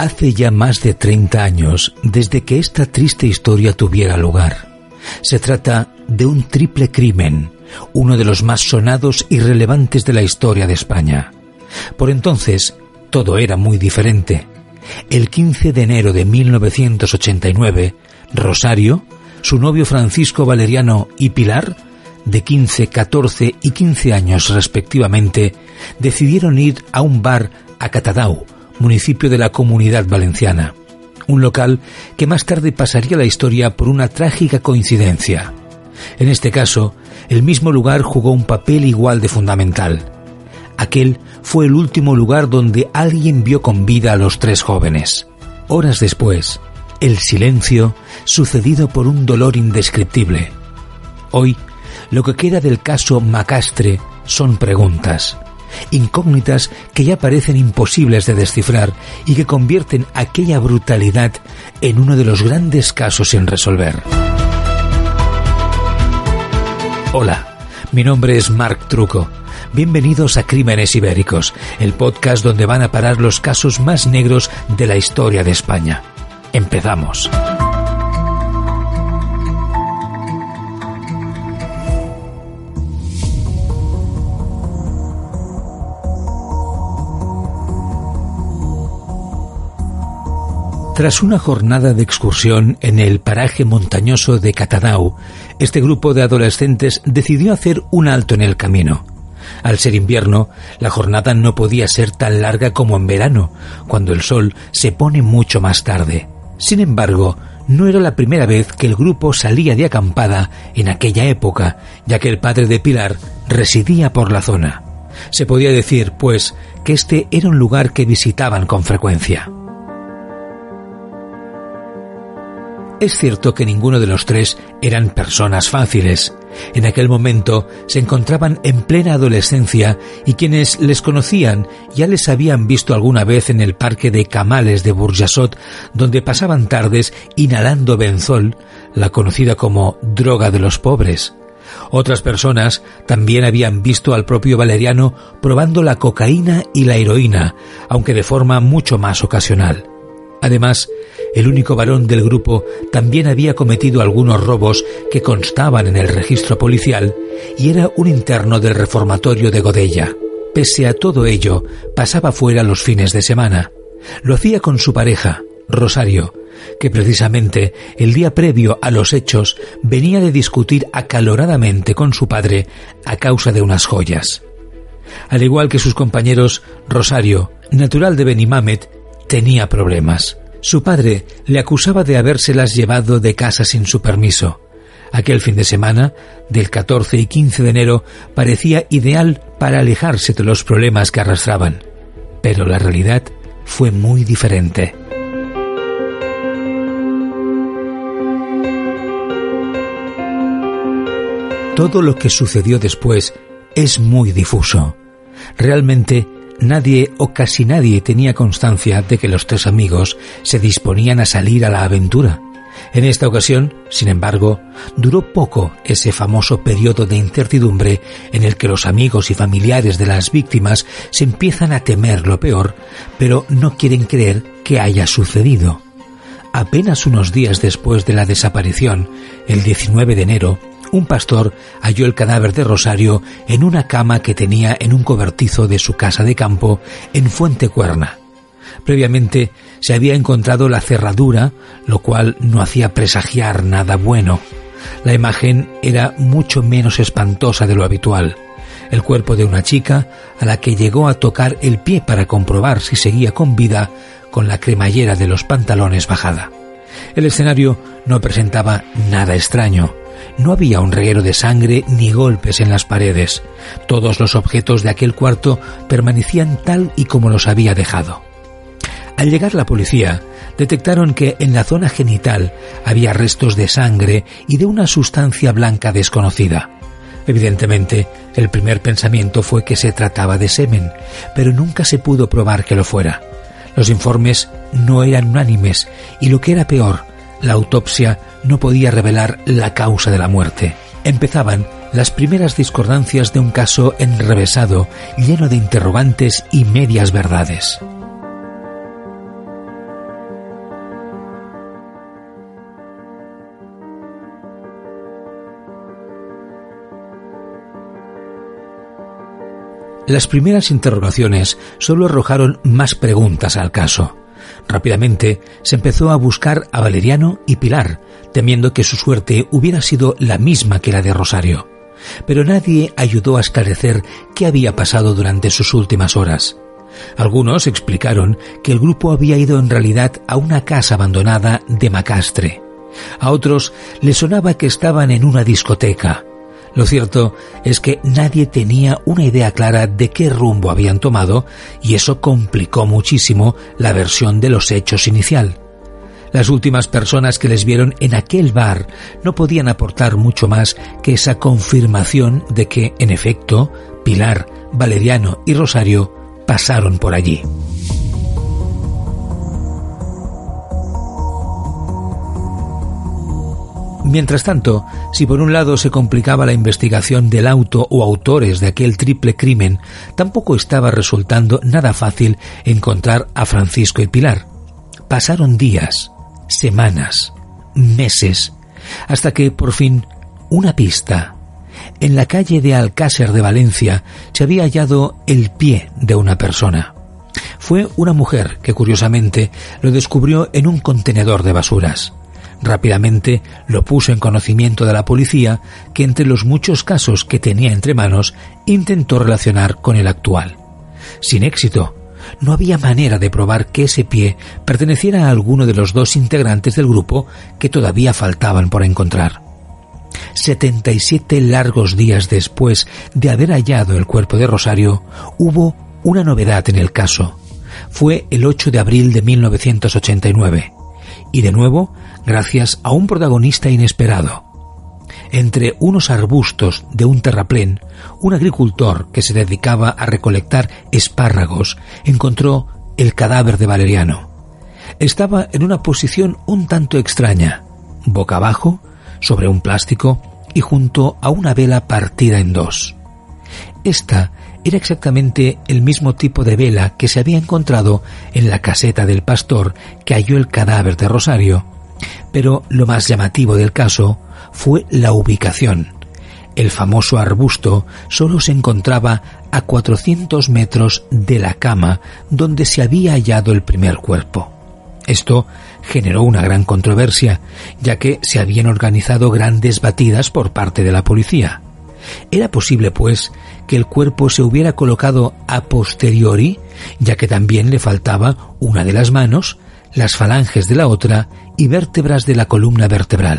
Hace ya más de 30 años desde que esta triste historia tuviera lugar. Se trata de un triple crimen, uno de los más sonados y relevantes de la historia de España. Por entonces, todo era muy diferente. El 15 de enero de 1989, Rosario, su novio Francisco Valeriano y Pilar, de 15, 14 y 15 años respectivamente, decidieron ir a un bar a Catadau, municipio de la Comunidad Valenciana, un local que más tarde pasaría la historia por una trágica coincidencia. En este caso, el mismo lugar jugó un papel igual de fundamental. Aquel fue el último lugar donde alguien vio con vida a los tres jóvenes. Horas después, el silencio sucedido por un dolor indescriptible. Hoy, lo que queda del caso Macastre son preguntas incógnitas que ya parecen imposibles de descifrar y que convierten aquella brutalidad en uno de los grandes casos sin resolver. Hola, mi nombre es Marc Truco. Bienvenidos a Crímenes Ibéricos, el podcast donde van a parar los casos más negros de la historia de España. Empezamos. Tras una jornada de excursión en el paraje montañoso de Catadau, este grupo de adolescentes decidió hacer un alto en el camino. Al ser invierno, la jornada no podía ser tan larga como en verano, cuando el sol se pone mucho más tarde. Sin embargo, no era la primera vez que el grupo salía de acampada en aquella época, ya que el padre de Pilar residía por la zona. Se podía decir, pues, que este era un lugar que visitaban con frecuencia. Es cierto que ninguno de los tres eran personas fáciles. En aquel momento se encontraban en plena adolescencia y quienes les conocían ya les habían visto alguna vez en el parque de Camales de Burjasot, donde pasaban tardes inhalando benzol, la conocida como droga de los pobres. Otras personas también habían visto al propio Valeriano probando la cocaína y la heroína, aunque de forma mucho más ocasional. Además, el único varón del grupo también había cometido algunos robos que constaban en el registro policial y era un interno del reformatorio de Godella. Pese a todo ello, pasaba fuera los fines de semana. Lo hacía con su pareja, Rosario, que precisamente el día previo a los hechos venía de discutir acaloradamente con su padre a causa de unas joyas. Al igual que sus compañeros, Rosario, natural de Benimamet, tenía problemas. Su padre le acusaba de habérselas llevado de casa sin su permiso. Aquel fin de semana, del 14 y 15 de enero, parecía ideal para alejarse de los problemas que arrastraban. Pero la realidad fue muy diferente. Todo lo que sucedió después es muy difuso. Realmente nadie o casi nadie tenía constancia de que los tres amigos se disponían a salir a la aventura. En esta ocasión, sin embargo, duró poco ese famoso periodo de incertidumbre en el que los amigos y familiares de las víctimas se empiezan a temer lo peor, pero no quieren creer que haya sucedido. Apenas unos días después de la desaparición, el 19 de enero, un pastor halló el cadáver de Rosario en una cama que tenía en un cobertizo de su casa de campo en Fuente Cuerna. Previamente se había encontrado la cerradura, lo cual no hacía presagiar nada bueno. La imagen era mucho menos espantosa de lo habitual. El cuerpo de una chica a la que llegó a tocar el pie para comprobar si seguía con vida con la cremallera de los pantalones bajada. El escenario no presentaba nada extraño No había un reguero de sangre ni golpes en las paredes. Todos los objetos de aquel cuarto permanecían tal y como los había dejado. Al llegar la policía, detectaron que en la zona genital había restos de sangre y de una sustancia blanca desconocida. Evidentemente, el primer pensamiento fue que se trataba de semen, pero nunca se pudo probar que lo fuera. Los informes no eran unánimes y lo que era peor, la autopsia no podía revelar la causa de la muerte. Empezaban las primeras discordancias de un caso enrevesado, lleno de interrogantes y medias verdades. Las primeras interrogaciones solo arrojaron más preguntas al caso. Rápidamente se empezó a buscar a Valeriano y Pilar, temiendo que su suerte hubiera sido la misma que la de Rosario. Pero nadie ayudó a esclarecer qué había pasado durante sus últimas horas. Algunos explicaron que el grupo había ido en realidad a una casa abandonada de Macastre. A otros les sonaba que estaban en una discoteca. Lo cierto es que nadie tenía una idea clara de qué rumbo habían tomado y eso complicó muchísimo la versión de los hechos inicial. Las últimas personas que les vieron en aquel bar no podían aportar mucho más que esa confirmación de que, en efecto, Pilar, Valeriano y Rosario pasaron por allí. Mientras tanto, si por un lado se complicaba la investigación del auto o autores de aquel triple crimen, tampoco estaba resultando nada fácil encontrar a Francisco y Pilar. Pasaron días, semanas, meses, hasta que por fin una pista. En la calle de Alcácer de Valencia se había hallado el pie de una persona. Fue una mujer que curiosamente lo descubrió en un contenedor de basuras. Rápidamente lo puso en conocimiento de la policía, que entre los muchos casos que tenía entre manos intentó relacionar con el actual. Sin éxito, no había manera de probar que ese pie perteneciera a alguno de los dos integrantes del grupo que todavía faltaban por encontrar. 77 largos días después de haber hallado el cuerpo de Rosario, hubo una novedad en el caso. Fue el 8 de abril de 1989. Y de nuevo gracias a un protagonista inesperado. Entre unos arbustos de un terraplén, un agricultor que se dedicaba a recolectar espárragos encontró el cadáver de Valeriano. Estaba en una posición un tanto extraña, boca abajo, sobre un plástico y junto a una vela partida en dos. Esta era exactamente el mismo tipo de vela que se había encontrado en la caseta del pastor que halló el cadáver de Rosario pero lo más llamativo del caso fue la ubicación. El famoso arbusto solo se encontraba a 400 metros de la cama donde se había hallado el primer cuerpo. Esto generó una gran controversia, ya que se habían organizado grandes batidas por parte de la policía. ¿Era posible, pues, que el cuerpo se hubiera colocado a posteriori, ya que también le faltaba una de las manos, las falanges de la otra y vértebras de la columna vertebral.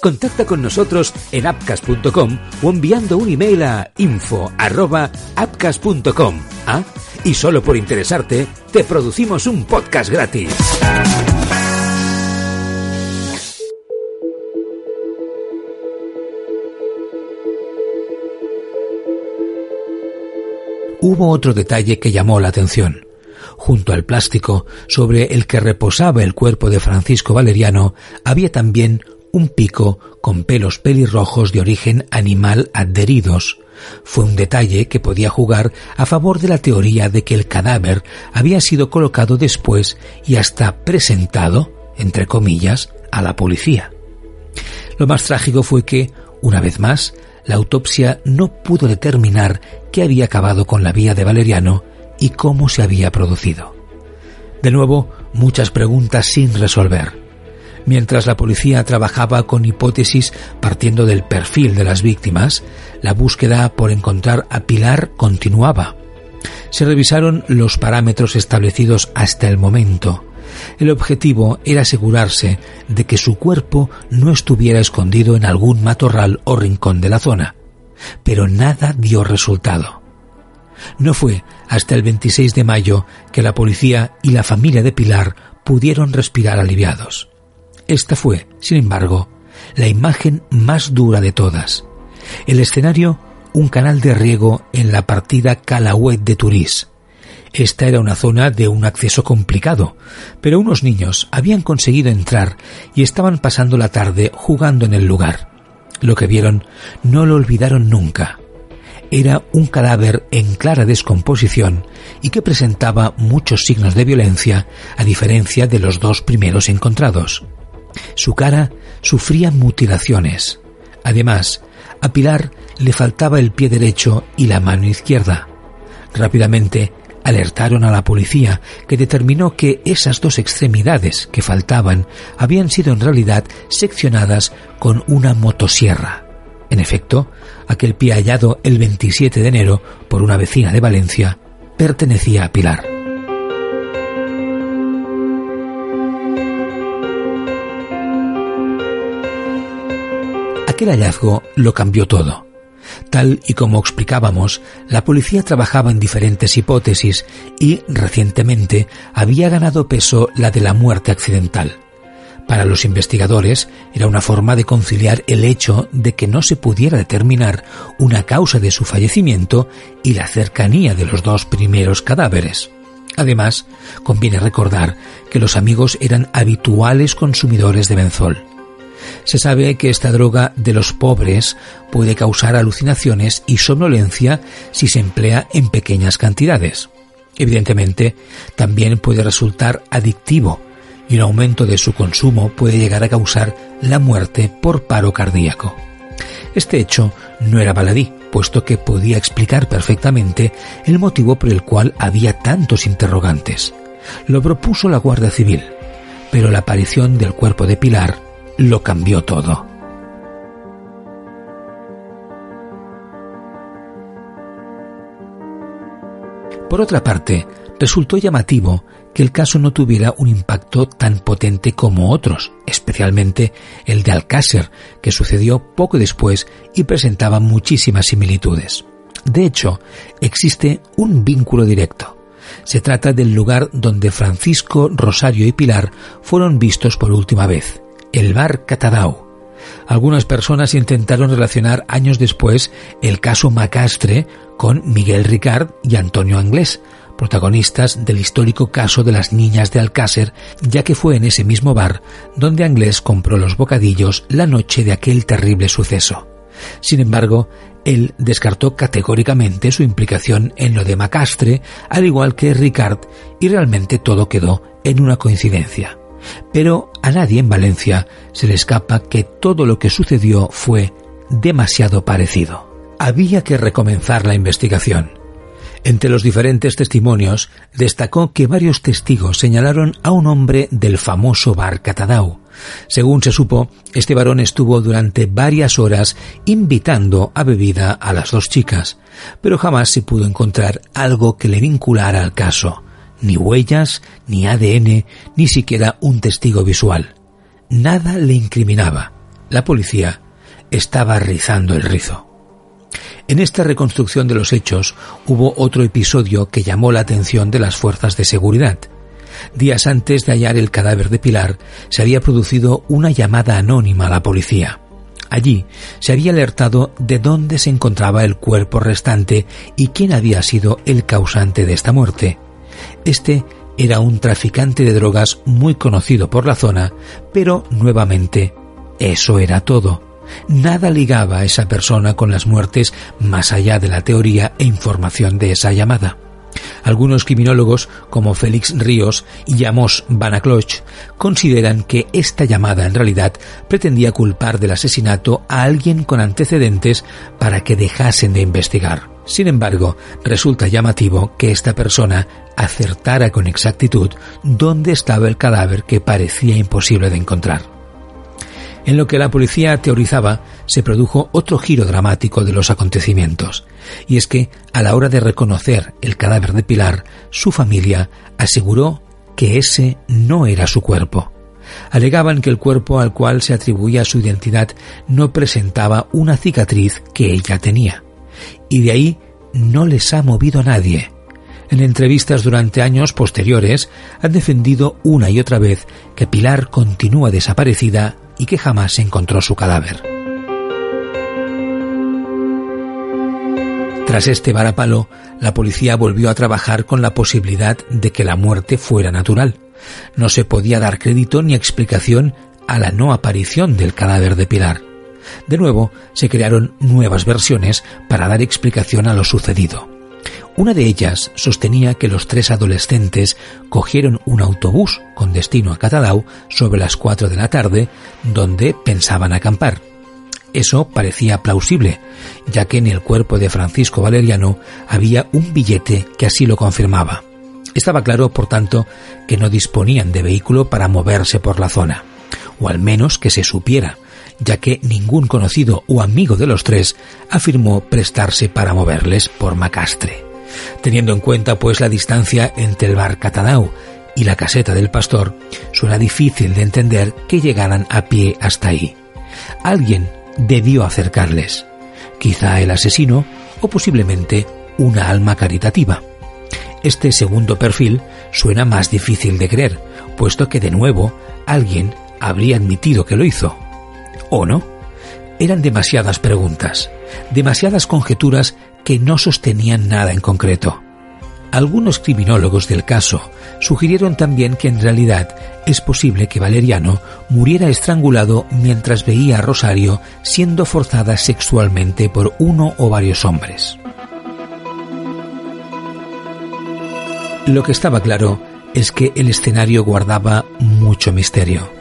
Contacta con nosotros en appcast.com o enviando un email a info@appcast.com. ¿Ah? Y solo por interesarte, te producimos un podcast gratis. Hubo otro detalle que llamó la atención. Junto al plástico sobre el que reposaba el cuerpo de Francisco Valeriano había también un pico con pelos pelirrojos de origen animal adheridos. Fue un detalle que podía jugar a favor de la teoría de que el cadáver había sido colocado después y hasta presentado, entre comillas, a la policía. Lo más trágico fue que Una vez más, la autopsia no pudo determinar qué había acabado con la vía de Valeriano y cómo se había producido. De nuevo, muchas preguntas sin resolver. Mientras la policía trabajaba con hipótesis partiendo del perfil de las víctimas, la búsqueda por encontrar a Pilar continuaba. Se revisaron los parámetros establecidos hasta el momento. El objetivo era asegurarse de que su cuerpo no estuviera escondido en algún matorral o rincón de la zona. Pero nada dio resultado. No fue hasta el 26 de mayo que la policía y la familia de Pilar pudieron respirar aliviados. Esta fue, sin embargo, la imagen más dura de todas. El escenario, un canal de riego en la partida Calahuet de Turís. Esta era una zona de un acceso complicado, pero unos niños habían conseguido entrar y estaban pasando la tarde jugando en el lugar. Lo que vieron no lo olvidaron nunca. Era un cadáver en clara descomposición y que presentaba muchos signos de violencia a diferencia de los dos primeros encontrados. Su cara sufría mutilaciones. Además, a Pilar le faltaba el pie derecho y la mano izquierda. Rápidamente alertaron a la policía, que determinó que esas dos extremidades que faltaban habían sido en realidad seccionadas con una motosierra. En efecto, aquel pie hallado el 27 de enero por una vecina de Valencia pertenecía a Pilar. Aquel hallazgo lo cambió todo. Tal y como explicábamos, la policía trabajaba en diferentes hipótesis y, recientemente, había ganado peso la de la muerte accidental. Para los investigadores era una forma de conciliar el hecho de que no se pudiera determinar una causa de su fallecimiento y la cercanía de los dos primeros cadáveres. Además, conviene recordar que los amigos eran habituales consumidores de benzol. Se sabe que esta droga de los pobres puede causar alucinaciones y somnolencia si se emplea en pequeñas cantidades. Evidentemente, también puede resultar adictivo y un aumento de su consumo puede llegar a causar la muerte por paro cardíaco. Este hecho no era baladí, puesto que podía explicar perfectamente el motivo por el cual había tantos interrogantes. Lo propuso la Guardia Civil, pero la aparición del cuerpo de Pilar lo cambió todo. Por otra parte, resultó llamativo que el caso no tuviera un impacto tan potente como otros, especialmente el de Alcácer, que sucedió poco después y presentaba muchísimas similitudes. De hecho, existe un vínculo directo. Se trata del lugar donde Francisco, Rosario y Pilar fueron vistos por última vez, el bar Catadau. Algunas personas intentaron relacionar años después el caso Macastre con Miguel Ricard y Antonio Anglés, protagonistas del histórico caso de las niñas de Alcácer, ya que fue en ese mismo bar donde Anglés compró los bocadillos la noche de aquel terrible suceso. Sin embargo, él descartó categóricamente su implicación en lo de Macastre, al igual que Ricard, y realmente todo quedó en una coincidencia. Pero a nadie en Valencia se le escapa que todo lo que sucedió fue demasiado parecido. Había que recomenzar la investigación. Entre los diferentes testimonios destacó que varios testigos señalaron a un hombre del famoso bar Catadau. Según se supo, este varón estuvo durante varias horas invitando a bebida a las dos chicas, pero jamás se pudo encontrar algo que le vinculara al caso ni huellas, ni ADN, ni siquiera un testigo visual. Nada le incriminaba. La policía estaba rizando el rizo. En esta reconstrucción de los hechos hubo otro episodio que llamó la atención de las fuerzas de seguridad. Días antes de hallar el cadáver de Pilar, se había producido una llamada anónima a la policía. Allí se había alertado de dónde se encontraba el cuerpo restante y quién había sido el causante de esta muerte. Este era un traficante de drogas muy conocido por la zona, pero nuevamente eso era todo. Nada ligaba a esa persona con las muertes más allá de la teoría e información de esa llamada. Algunos criminólogos, como Félix Ríos y Amos Banacloch, consideran que esta llamada en realidad pretendía culpar del asesinato a alguien con antecedentes para que dejasen de investigar. Sin embargo, resulta llamativo que esta persona acertara con exactitud dónde estaba el cadáver que parecía imposible de encontrar. En lo que la policía teorizaba, se produjo otro giro dramático de los acontecimientos, y es que, a la hora de reconocer el cadáver de Pilar, su familia aseguró que ese no era su cuerpo. Alegaban que el cuerpo al cual se atribuía su identidad no presentaba una cicatriz que ella tenía, y de ahí no les ha movido nadie. En entrevistas durante años posteriores han defendido una y otra vez que Pilar continúa desaparecida y que jamás se encontró su cadáver. Tras este varapalo, la policía volvió a trabajar con la posibilidad de que la muerte fuera natural. No se podía dar crédito ni explicación a la no aparición del cadáver de Pilar. De nuevo, se crearon nuevas versiones para dar explicación a lo sucedido. Una de ellas sostenía que los tres adolescentes cogieron un autobús con destino a Catalau sobre las cuatro de la tarde, donde pensaban acampar. Eso parecía plausible, ya que en el cuerpo de Francisco Valeriano había un billete que así lo confirmaba. Estaba claro, por tanto, que no disponían de vehículo para moverse por la zona, o al menos que se supiera, ya que ningún conocido o amigo de los tres afirmó prestarse para moverles por Macastre. Teniendo en cuenta pues la distancia entre el bar Catanau y la caseta del pastor, suena difícil de entender que llegaran a pie hasta ahí. Alguien debió acercarles, quizá el asesino o posiblemente una alma caritativa. Este segundo perfil suena más difícil de creer, puesto que de nuevo alguien habría admitido que lo hizo. ¿O no? Eran demasiadas preguntas, demasiadas conjeturas que no sostenían nada en concreto. Algunos criminólogos del caso sugirieron también que en realidad es posible que Valeriano muriera estrangulado mientras veía a Rosario siendo forzada sexualmente por uno o varios hombres. Lo que estaba claro es que el escenario guardaba mucho misterio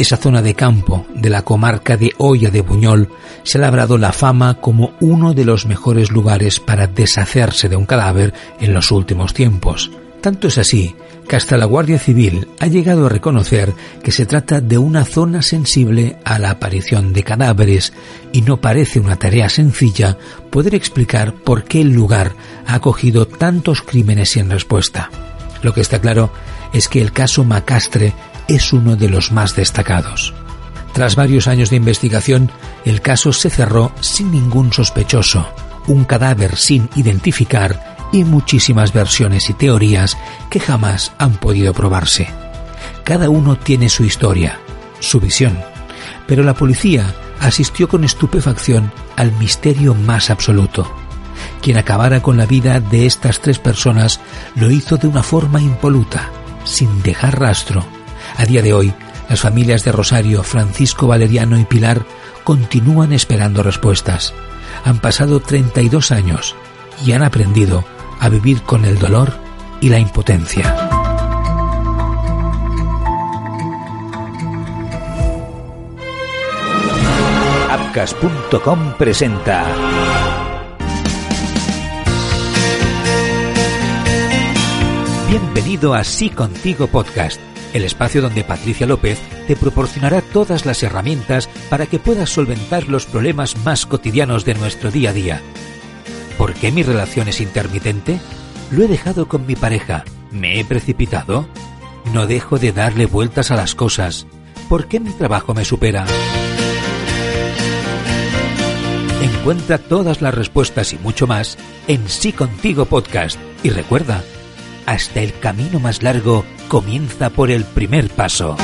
esa zona de campo de la comarca de Hoya de Buñol se ha labrado la fama como uno de los mejores lugares para deshacerse de un cadáver en los últimos tiempos. Tanto es así que hasta la Guardia Civil ha llegado a reconocer que se trata de una zona sensible a la aparición de cadáveres y no parece una tarea sencilla poder explicar por qué el lugar ha acogido tantos crímenes sin respuesta. Lo que está claro es que el caso Macastre es uno de los más destacados. Tras varios años de investigación, el caso se cerró sin ningún sospechoso, un cadáver sin identificar y muchísimas versiones y teorías que jamás han podido probarse. Cada uno tiene su historia, su visión, pero la policía asistió con estupefacción al misterio más absoluto. Quien acabara con la vida de estas tres personas lo hizo de una forma impoluta, sin dejar rastro a día de hoy, las familias de Rosario, Francisco Valeriano y Pilar continúan esperando respuestas. Han pasado 32 años y han aprendido a vivir con el dolor y la impotencia. Apcas.com presenta Bienvenido a Sí Contigo Podcast el espacio donde Patricia López te proporcionará todas las herramientas para que puedas solventar los problemas más cotidianos de nuestro día a día. ¿Por qué mi relación es intermitente? ¿Lo he dejado con mi pareja? ¿Me he precipitado? ¿No dejo de darle vueltas a las cosas? ¿Por qué mi trabajo me supera? Encuentra todas las respuestas y mucho más en Sí Contigo Podcast. Y recuerda, hasta el camino más largo comienza por el primer paso.